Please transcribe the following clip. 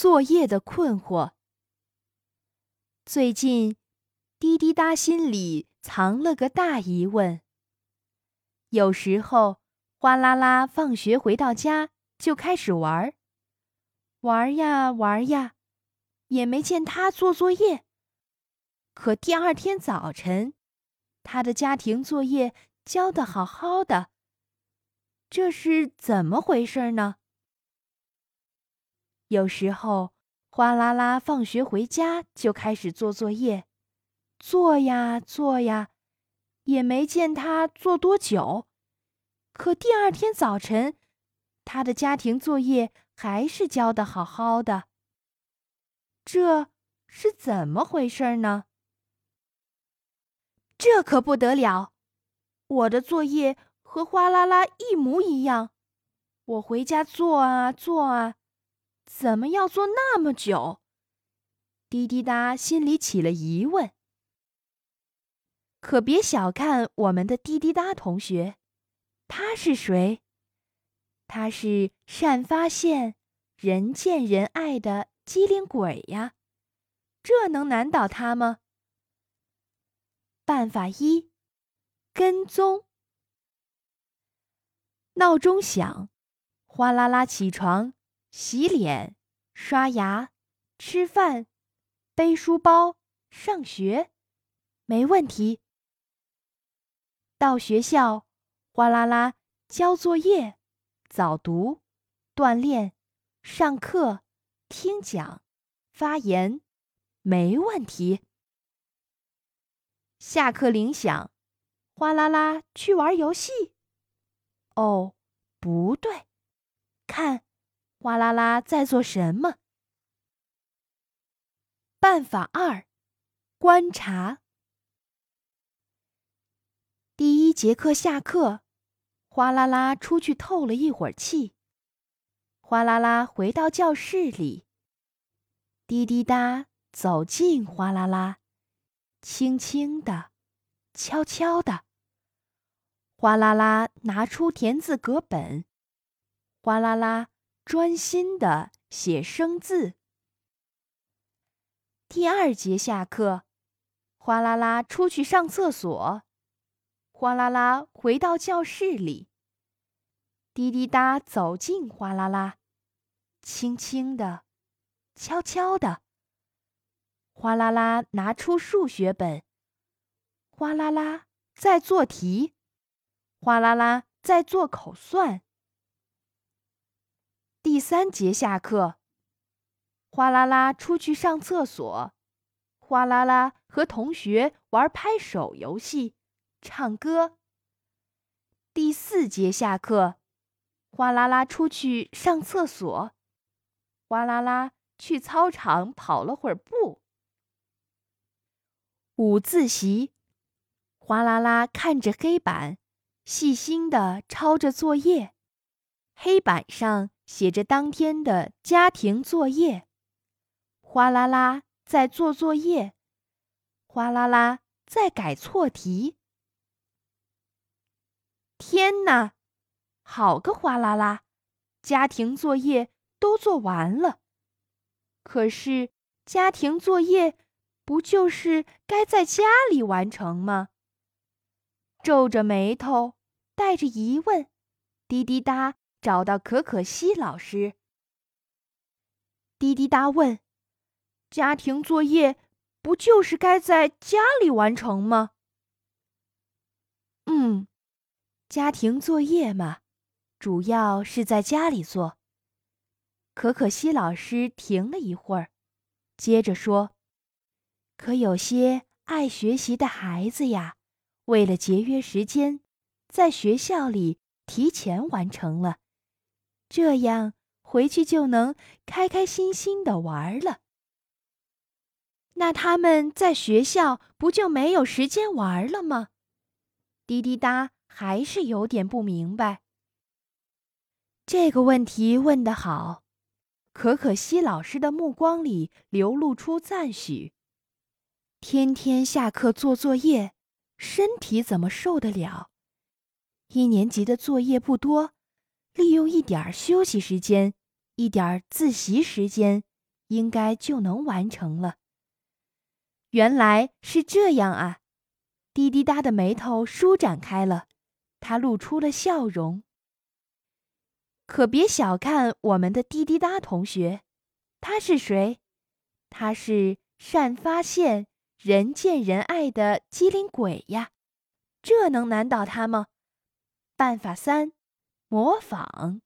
作业的困惑。最近，滴滴答心里藏了个大疑问。有时候，哗啦啦放学回到家就开始玩儿，玩呀玩呀，也没见他做作业。可第二天早晨，他的家庭作业交的好好的。这是怎么回事呢？有时候，哗啦啦放学回家就开始做作业，做呀做呀，也没见他做多久。可第二天早晨，他的家庭作业还是交的好好的。这是怎么回事呢？这可不得了！我的作业和哗啦啦一模一样，我回家做啊做啊。怎么要做那么久？滴滴答心里起了疑问。可别小看我们的滴滴答同学，他是谁？他是善发现、人见人爱的机灵鬼呀！这能难倒他吗？办法一：跟踪。闹钟响，哗啦啦起床。洗脸、刷牙、吃饭、背书包、上学，没问题。到学校，哗啦啦交作业、早读、锻炼、上课、听讲、发言，没问题。下课铃响，哗啦啦去玩游戏。哦，不对，看。哗啦啦，在做什么？办法二：观察。第一节课下课，哗啦啦出去透了一会儿气。哗啦啦回到教室里，滴滴答走近哗啦啦，轻轻的，悄悄的。哗啦啦拿出田字格本，哗啦啦。专心的写生字。第二节下课，哗啦啦出去上厕所，哗啦啦回到教室里。滴滴答走进哗啦啦，轻轻的，悄悄的。哗啦啦拿出数学本，哗啦啦在做题，哗啦啦在做口算。第三节下课，哗啦啦出去上厕所，哗啦啦和同学玩拍手游戏、唱歌。第四节下课，哗啦啦出去上厕所，哗啦啦去操场跑了会儿步。午自习，哗啦啦看着黑板，细心的抄着作业，黑板上。写着当天的家庭作业，哗啦啦在做作业，哗啦啦在改错题。天哪，好个哗啦啦！家庭作业都做完了，可是家庭作业不就是该在家里完成吗？皱着眉头，带着疑问，滴滴答。找到可可西老师，滴滴答问：“家庭作业不就是该在家里完成吗？”“嗯，家庭作业嘛，主要是在家里做。”可可西老师停了一会儿，接着说：“可有些爱学习的孩子呀，为了节约时间，在学校里提前完成了。”这样回去就能开开心心的玩了。那他们在学校不就没有时间玩了吗？滴滴答还是有点不明白。这个问题问得好，可可西老师的目光里流露出赞许。天天下课做作业，身体怎么受得了？一年级的作业不多。利用一点休息时间，一点自习时间，应该就能完成了。原来是这样啊！滴滴答的眉头舒展开了，他露出了笑容。可别小看我们的滴滴答同学，他是谁？他是善发现、人见人爱的机灵鬼呀！这能难倒他吗？办法三：模仿。